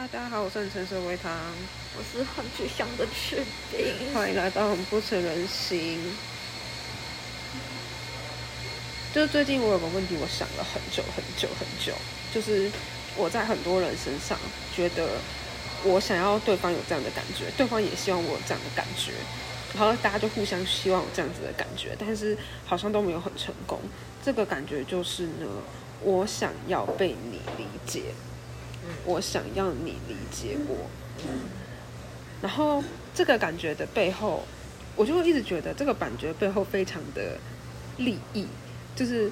大家好，我是很诚实的微糖，我是很具象的士兵。欢迎来到很不成人形。就是最近我有个问题，我想了很久很久很久，就是我在很多人身上觉得我想要对方有这样的感觉，对方也希望我有这样的感觉，然后大家就互相希望有这样子的感觉，但是好像都没有很成功。这个感觉就是呢，我想要被你理解，我想要你理解我，然后这个感觉的背后，我就会一直觉得这个感觉背后非常的利益，就是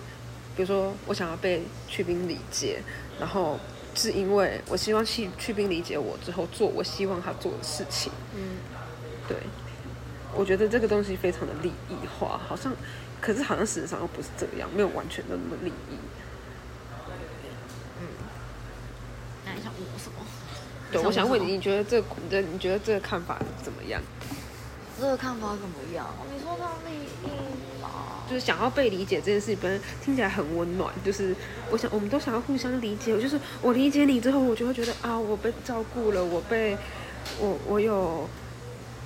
比如说我想要被去冰理解，然后是因为我希望去去冰理解我之后做我希望他做的事情，嗯，对，我觉得这个东西非常的利益化，好像，可是好像事实上又不是这样，没有完全的那么利益。那你想问我什么？对，我想问你，你你觉得这个你你觉得这个看法怎么样？这个看法怎么样？你说他利益吗？就是想要被理解这件事情，本身听起来很温暖。就是我想，我们都想要互相理解。就是我理解你之后，我就会觉得啊，我被照顾了，我被我我有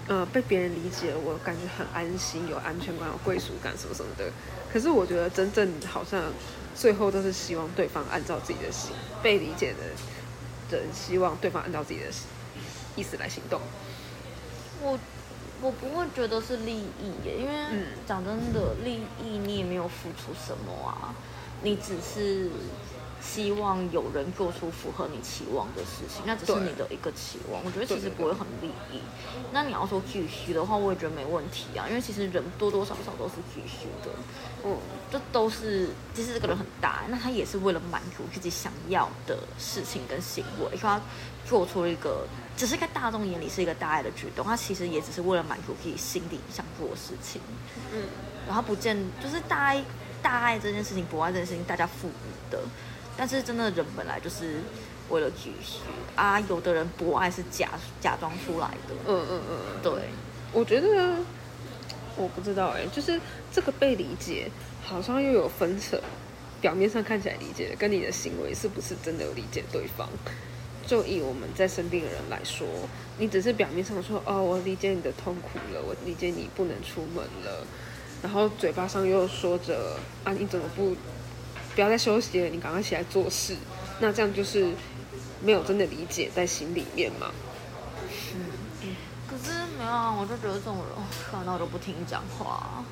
呃被别人理解，我感觉很安心，有安全感，有归属感什么什么的。可是我觉得真正好像最后都是希望对方按照自己的心被理解的人，希望对方按照自己的意思来行动。我我不会觉得是利益耶，因为嗯讲真的，利益你也没有付出什么啊，你只是希望有人做出符合你期望的事情，那只是你的一个期望。我觉得其实不会很利益。那你要说继续的话，我也觉得没问题啊，因为其实人多多少少都是继续的。嗯，这都是，其实这个人很大，那他也是为了满足自己想要的事情跟行为，所以他做出了一个，只是在大众眼里是一个大爱的举动，他其实也只是为了满足自己心里想做的事情。嗯，然后不见就是大爱，大爱这件事情，博爱这件事情，大家赋予的，但是真的人本来就是为了继续啊，有的人博爱是假假装出来的，嗯嗯嗯嗯，对，我觉得我不知道哎、就是这个被理解，好像又有分扯。表面上看起来理解，跟你的行为是不是真的有理解对方？就以我们在生病的人来说，你只是表面上说哦，我理解你的痛苦了，我理解你不能出门了，然后嘴巴上又说着啊，你怎么不不要再休息了？你赶快起来做事。那这样就是没有真的理解在心里面嘛？可是没有啊，我就觉得这种人，哦算了，那我就不听你讲话。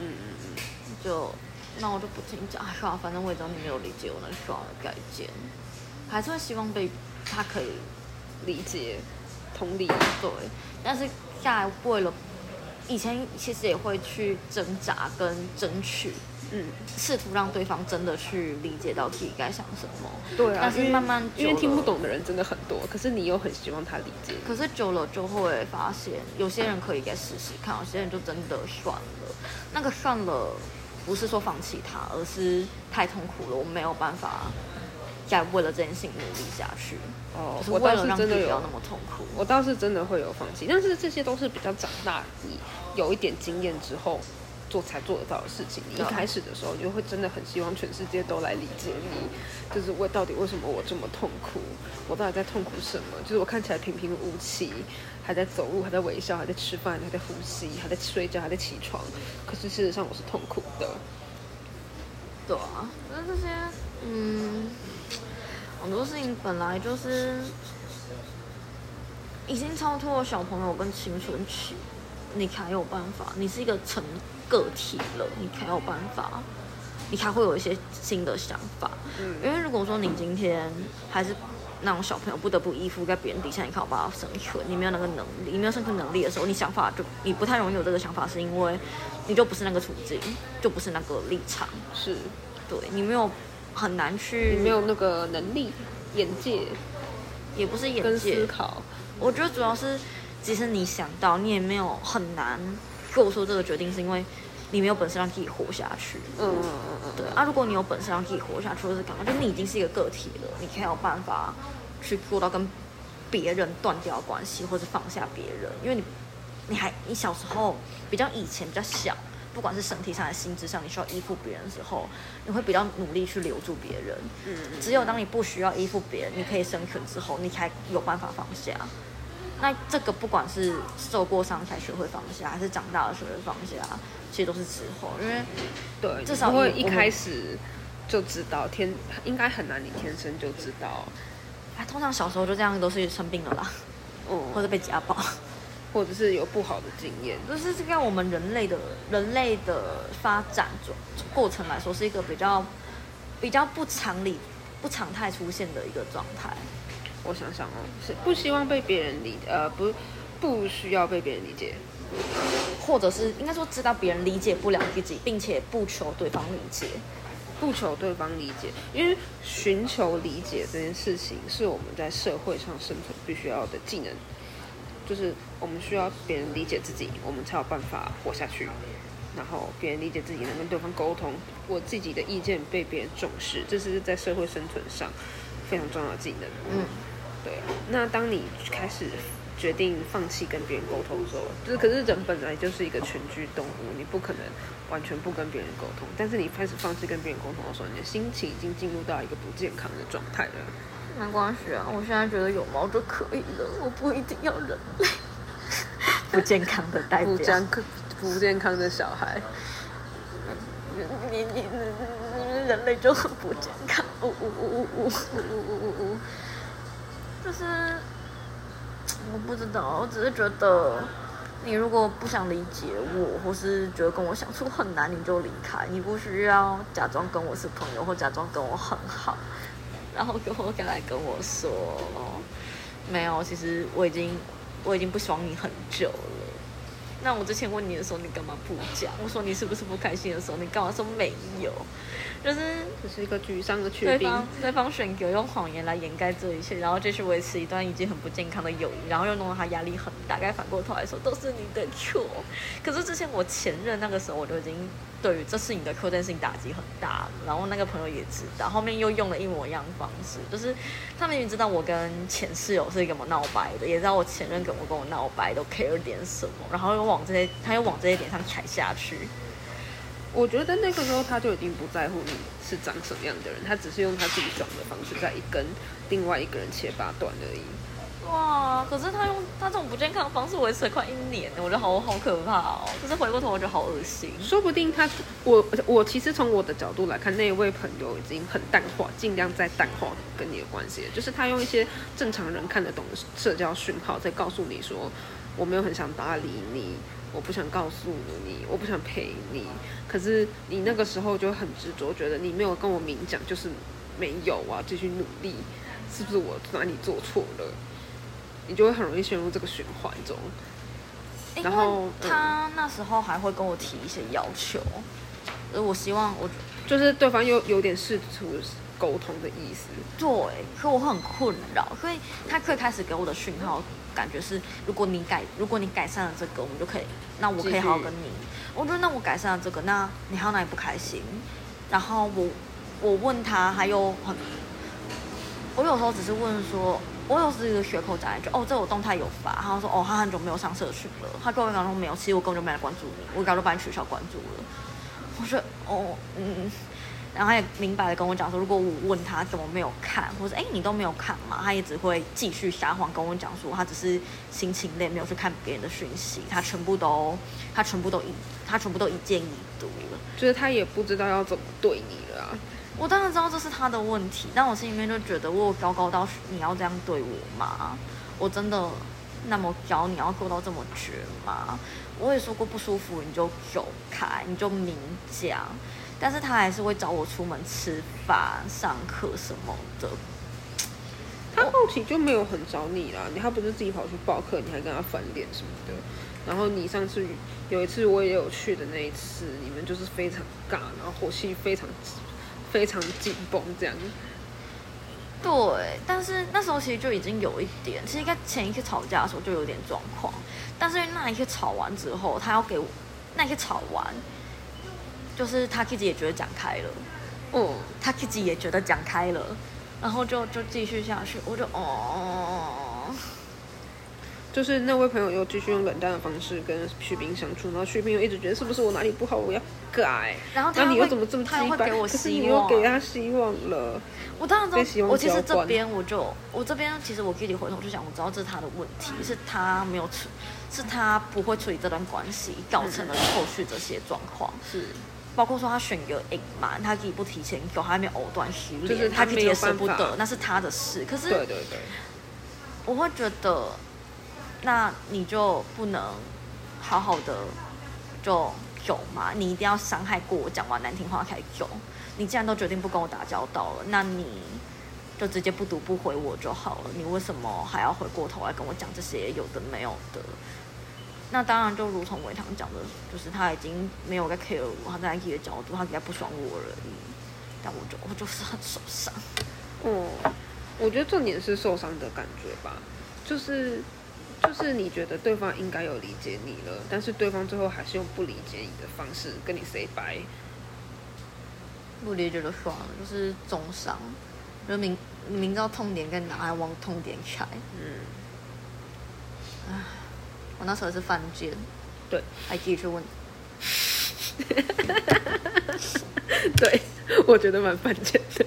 嗯就那我就不听讲，算了，反正我也知道你没有理解我，那就算了，改见。还是会希望被他可以理解、同理。对，但是现在为了以前其实也会去挣扎跟争取，嗯，试图让对方真的去理解到自己该想什么。对啊，但是慢慢因为听不懂的人真的很多，可是你又很希望他理解。可是久了就会发现，有些人可以再试试看，有些人就真的算了。那个算了，不是说放弃他，而是太痛苦了，我没有办法再为了这件事情努力下去，哦我倒是了让自己不要真的有那么痛苦。我倒是真的会有放弃，但是这些都是比较长大，你有一点经验之后做才做得到的事情。你一开始的时候，你就会真的很希望全世界都来理解你，就是我到底为什么我这么痛苦，我到底在痛苦什么？就是我看起来平平无奇，还在走路，还在微笑，还在吃饭，还在呼吸，还在睡觉，还在起床，可是事实上我是痛苦的。对啊，可是这些，嗯，很多事情本来就是已经超脱了小朋友跟青春期，你才有办法，你是一个成个体了，你才有办法，你才会有一些新的想法。嗯因为如果说你今天还是那种小朋友不得不依附在别人底下，你靠办法生存，你没有那个能力，你没有生存能力的时候，你想法就你不太容易有这个想法，是因为你就不是那个处境，就不是那个立场。是对你没有很难去，你没有那个能力、眼界也不是眼界思界。考。我觉得主要是，即使你想到，你也没有很难做出这个决定，是因为你没有本事让自己活下去。嗯嗯嗯嗯，对啊，如果你有本事让自己活下去，或是干嘛，就是你已经是一个个体了，你才有办法去做到跟别人断掉关系，或者放下别人，因为你你还你小时候比较以前比较小，不管是身体上、还是心智上，你需要依附别人的时候，你会比较努力去留住别人。嗯，只有当你不需要依附别人，你可以生存之后，你才有办法放下。那这个不管是受过伤才学会放下，还是长大了学会放下，其实都是之后，因为对，至少会一开始就知道天，应该很难，你天生就知道，啊，通常小时候就这样，都是生病了啦，或嗯，者被家暴。或者是有不好的经验，就是这个我们人类的人类的发展中过程来说，是一个比较比较不常理、不常态出现的一个状态。我想想哦，是不希望被别人理，呃，不，不需要被别人理解，或者是应该说知道别人理解不了自己，并且不求对方理解。不求对方理解，因为寻求理解这件事情是我们在社会上生存必须要的技能，就是我们需要别人理解自己，我们才有办法活下去。然后别人理解自己，能跟对方沟通，我自己的意见被别人重视，这是在社会生存上非常重要的技能。嗯，对。那当你开始决定放弃跟别人沟通的时候，就是可是人本来就是一个群居动物，你不可能完全不跟别人沟通。但是你开始放弃跟别人沟通的时候，你的心情已经进入到一个不健康的状态了。没关系啊，我现在觉得有猫就可以了，我不一定要人类。不健康的代表，不健康、不健康的小孩，你你你你人类就很不健康，呜呜呜呜呜呜呜呜呜，就是我不知道，我只是觉得你如果不想理解我，或是觉得跟我相处很难，你就离开，你不需要假装跟我是朋友，或假装跟我很好，然后跟我敢来跟我说，没有，其实我已经我已经不喜欢你很久了。那我之前问你的时候，你干嘛不讲？我说你是不是不开心的时候，你干嘛说没有？就是只是一个沮丧的缺兵。对方对方选择用谎言来掩盖这一切，然后继续维持一段已经很不健康的友谊，然后又弄得他压力很大。该反过头来说，都是你的错。可是之前我前任那个时候，我就已经对于这是你的错这件事情打击很大。然后那个朋友也知道，后面又用了一模一样的方式，就是他明明知道我跟前室友是跟我闹掰的，也知道我前任跟我跟我闹掰都 care 点什么，然后又往这些他又往这些点上踩下去。我觉得那个时候他就已经不在乎你是长什么样的人，他只是用他自己爽的方式在一跟另外一个人切八段而已。哇！可是他用他这种不健康的方式维持了快一年，我觉得好好可怕哦。可是回过头，我觉得好恶心。说不定他，我我其实从我的角度来看，那一位朋友已经很淡化，尽量在淡化跟你的关系，就是他用一些正常人看得懂的社交讯号，在告诉你说，我没有很想搭理你，我不想告诉你，我不想陪你。可是你那个时候就很执着，觉得你没有跟我明讲，就是没有啊，继续努力，是不是我哪里做错了？你就会很容易陷入这个循环中。因然后他那时候还会跟我提一些要求，呃，我希望我就是对方又有点试图沟通的意思。对，可我会很困扰，所以他最开始给我的讯号感觉是，如果你改，如果你改善了这个，我们就可以，那我可以好好跟你。我觉得那我改善了这个，那你还有哪里不开心？然后我我问他，还有很，我有时候只是问说，我有是一个血口讲一句，哦，这我动态有发，他说，哦，他很久没有上社群了，他跟我讲说没有，其实我根本就没来关注你，我早就把你取消关注了。我说，哦，嗯。然后他也明白的跟我讲说，如果我问他怎么没有看，或者哎你都没有看嘛，他也只会继续撒谎跟我讲说，他只是心情累，没有去看别人的讯息，他全部都他全部都已他全部都一见已读了。就是他也不知道要怎么对你了。我当然知道这是他的问题，但我心里面就觉得我有糟糕到你要这样对我吗？我真的那么高你要做到这么绝吗？我也说过不舒服你就走开，你就明讲。但是他还是会找我出门吃饭、上课什么的。他后期就没有很找你啦，你他不是自己跑去报课，你还跟他翻脸什么的。然后你上次有一次我也有去的那一次，你们就是非常尬，然后火气非常非常紧绷这样。对，但是那时候其实就已经有一点，其实应该前一次吵架的时候就有点状况，但是那一次吵完之后，他要给我那一次吵完。就是他自己也觉得讲开了，哦，他自己也觉得讲开了，然后就就继续下去，我就哦，就是那位朋友又继续用冷淡的方式跟旭斌相处，然后旭斌又一直觉得是不是我哪里不好，我要改。然后他你又怎么这么他？会给我可是你又希望给他希望了。我当然知道，被希望我其实这边我就我这边其实我具体回头就想，我知道这是他的问题，是他没有处，是他不会处理这段关系，造成了后续这些状况。是，包括说他选择隐瞒，他自己不提前有，他还没有藕断丝连，就是他自己也舍不得，那是他的事。可是对对对，我会觉得，那你就不能好好的就走嘛？你一定要伤害过我，讲完难听话才走。你既然都决定不跟我打交道了，那你就直接不读不回我就好了。你为什么还要回过头来跟我讲这些有的没有的？那当然，就如同伟堂讲的，就是他已经没有在 care 我，他在自己的角度，他比较不爽我而已。但我就我就是很受伤。哦，我觉得重点是受伤的感觉吧，就是就是你觉得对方应该有理解你了，但是对方最后还是用不理解你的方式跟你 say bye。不理解就算了，就是重伤，就明明知道痛点在哪，还往痛点踩。嗯，唉我那时候是犯贱，对还继续去问，对，我觉得蛮犯贱的。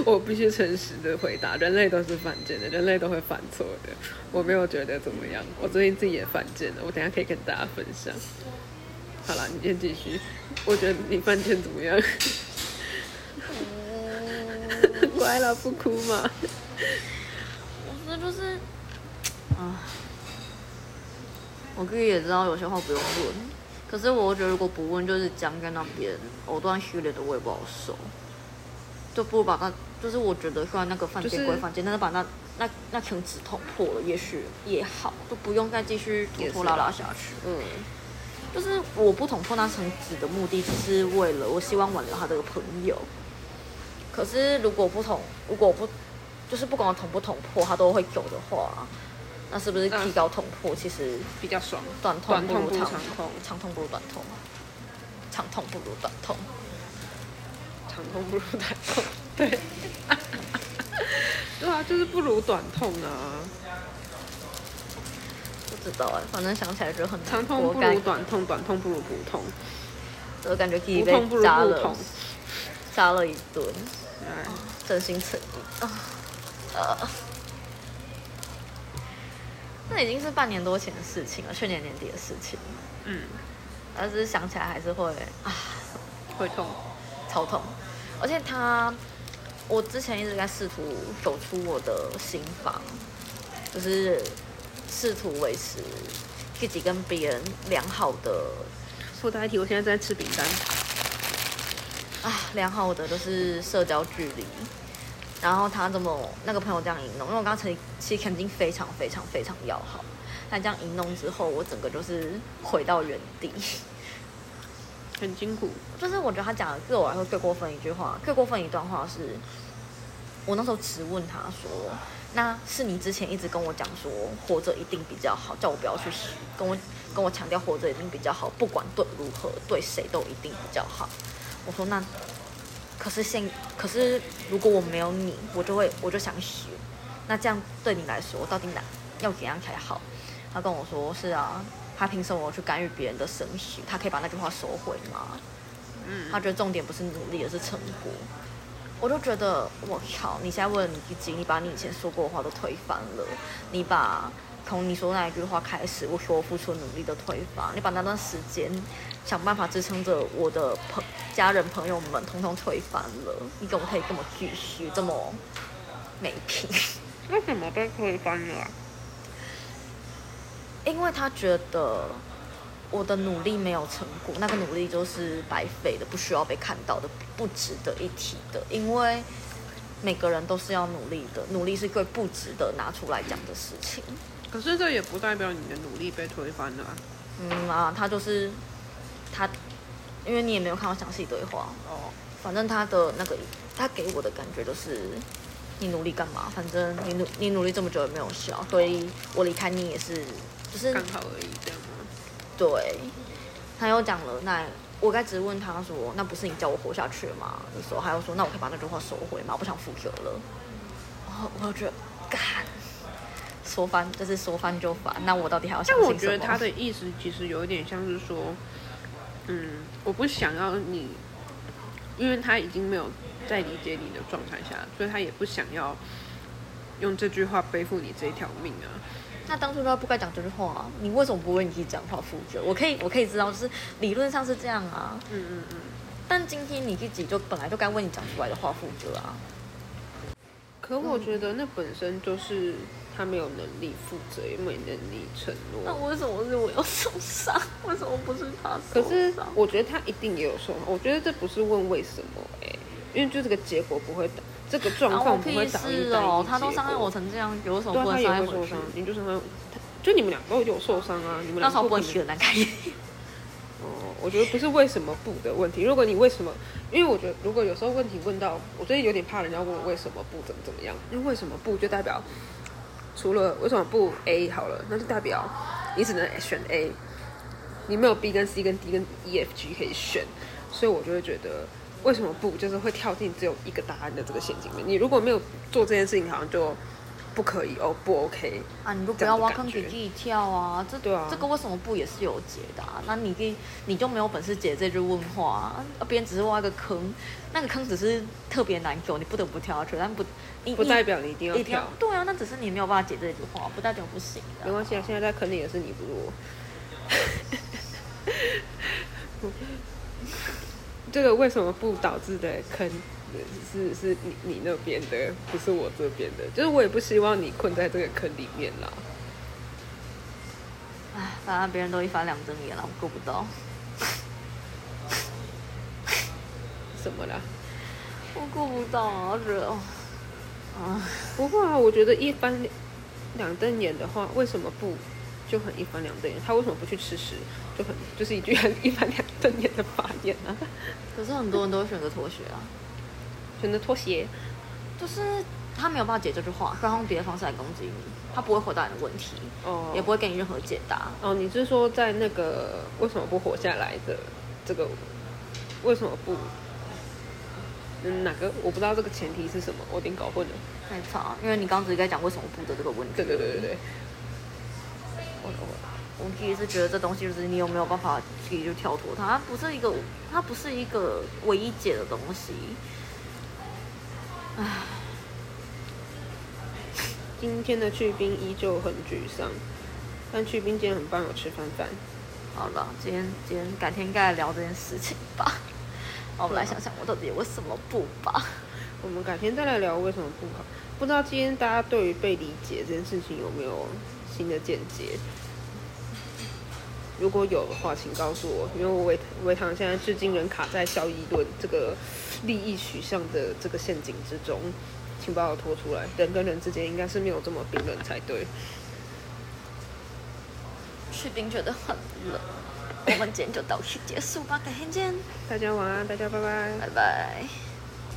我必须诚实的回答，人类都是犯贱的，人类都会犯错的。我没有觉得怎么样，我最近自己也犯贱了，我等下可以跟大家分享。好了，你先继续。我觉得你犯贱怎么样？乖了，不哭嘛。我这就是，啊，我自己也知道有些话不用问，可是我觉得如果不问，就是僵在那边，藕断丝连的我也不好受，就不如把它，就是我觉得虽然那个犯就是贱归犯贱，但是把那那那层纸捅破了，也许也好，就不用再继续拖拖拉拉下去。嗯，就是我不捅破那层纸的目的，只是为了我希望挽留他这个朋友。可是如果不捅，如果不就是不管我捅不捅破，他都会走的话，那是不是提高捅破？其实比较爽。短痛不如长长痛长痛不如短痛，长痛不如短痛。长痛不如短痛，对，对啊，就是不如短痛啊。不知道哎、反正想起来就很难长痛不如短痛，短痛不如不痛，我感觉自己被扎了不痛。扎了一顿，哎，真心诚意。啊，呃，那已经是半年多前的事情了，去年年底的事情，嗯，但是想起来还是会啊会痛。超痛，而且他，我之前一直在试图走出我的心房，就是试图维持自己跟别人良好的附带一提，我现在在吃饼干。啊，良好的就是社交距离。然后他这么那个朋友这样一弄，因为我刚才其实其实曾经非常非常非常要好，他这样一弄之后，我整个就是回到原地。很辛苦。就是我觉得他讲的对我来说最过分一句话，最过分一段话是，我那时候质问他说：“那是你之前一直跟我讲说活着一定比较好，叫我不要去死，跟我跟我强调活着一定比较好，不管对如何，对谁都一定比较好。”我说：“那可是现可是如果我没有你，我就会我就想死，那这样对你来说到底哪要怎样才好？”他跟我说：“是啊。”他凭什么去干预别人的生死？他可以把那句话收回吗？嗯，他觉得重点不是努力，而是成果。我就觉得，我靠！你现在为了你自己，你把你以前说过的话都推翻了，你把从你说那一句话开始，我所付出努力的推翻，你把那段时间想办法支撑着我的朋家人朋友们，通通推翻了。你怎么可以这么继续，这么没品？为什么被推翻了、啊？因为他觉得我的努力没有成果，那个努力就是白费的，不需要被看到的，不值得一提的。因为每个人都是要努力的，努力是最不值得拿出来讲的事情。可是这也不代表你的努力被推翻了、嗯啊，他就是他，因为你也没有看到详细对话，哦，反正他的那个他给我的感觉就是。你努力干嘛？反正你努你努力这么久也没有效，所以我离开你也是，就是刚好而已，这样吗？对，他又讲了，那我该直问他说，那不是你叫我活下去吗？的时候，还有说，那我可以把那句话收回吗？我不想负责了。然后我就觉得，干，说翻就是说翻就翻，那我到底还要相但？我觉得他的意思其实有一点像是说，嗯，我不想要你，因为他已经没有在理解你的状态下，所以他也不想要用这句话背负你这一条命啊。那当初他不该讲这句话、啊，你为什么不为你自己讲话负责？我可以，我可以知道，就是理论上是这样啊，嗯嗯嗯。但今天你自己就本来就该为你讲出来的话负责啊。可我觉得那本身就是他没有能力负责，也没能力承诺那。为什么是我要受伤？为什么不是他受可是？我觉得他一定也有受伤。我觉得这不是问为什么哎、因为就这个结果不会导，这个状况不会屁导致单一事哦！他都伤害我成这样，有什么对啊，不能伤害回去也会受伤？，你就伤害他，就你们两个都有受伤啊，你们两个可能洗的难看一点。哦，我觉得不是为什么不的问题。如果你为什么，因为我觉得如果有时候问题问到，我最近有点怕人家问我为什么不怎么怎么样，因为为什么不就代表除了为什么不 A 好了，那就代表你只能选 A，你没有 B 跟 C 跟 D 跟 E F G 可以选，所以我就会觉得为什么不就是会跳进只有一个答案的这个陷阱里面。你如果没有做这件事情，好像就不可以哦，不 OK。啊，你就不要挖坑给自己跳啊！这对啊这个为什么不也是有解答、啊？那你你你就没有本事解这句问话、啊，别人只是挖一个坑，那个坑只是特别难走，你不得不跳下去，但不你不代表你一定要跳，对啊，那只是你没有办法解这句话，不代表不行的、没关系啊，现在在坑里也是你不是我。这个为什么不导致的坑是是你你那边的，不是我这边的。就是我也不希望你困在这个坑里面啦。唉，反正别人都一翻两睁眼了，我够不到，什么啦？我够不到啊！我觉得，啊，不会啊，我觉得一翻两瞪眼的话，为什么不就很一翻两瞪眼？他为什么不去吃屎？就很就是一句很 一翻两瞪眼的发言啊。可是很多人都会选择妥协啊，选择拖鞋，就是他没有办法解这句话，他用别的方式来攻击你，他不会回答你的问题，哦也不会给你任何解答。哦，你是说在那个为什么不活下来的这个为什么不？嗯，哪个我不知道这个前提是什么，我有点搞混了。太差，因为你刚刚只是在讲为什么不的这个问题。对对对对对，我自己是觉得这东西就是你有没有办法自己就跳脱它，它不是一个，它不是一个唯一解的东西。唉，今天的去冰依旧很沮丧，但去冰今天很棒，有吃饭饭。好了，今天今天改天应该来聊这件事情吧。我们来想想我到底为什么不吧。我们改天再来聊为什么不好。不知道今天大家对于被理解这件事情有没有新的见解？如果有的话，请告诉我，因为我维维唐现在至今仍卡在萧一顿这个利益取向的这个陷阱之中，请把我拖出来。人跟人之间应该是没有这么冰冷才对。去冰觉得很冷，我们今天就到此结束吧，改天见，大家晚安，大家拜拜。拜拜。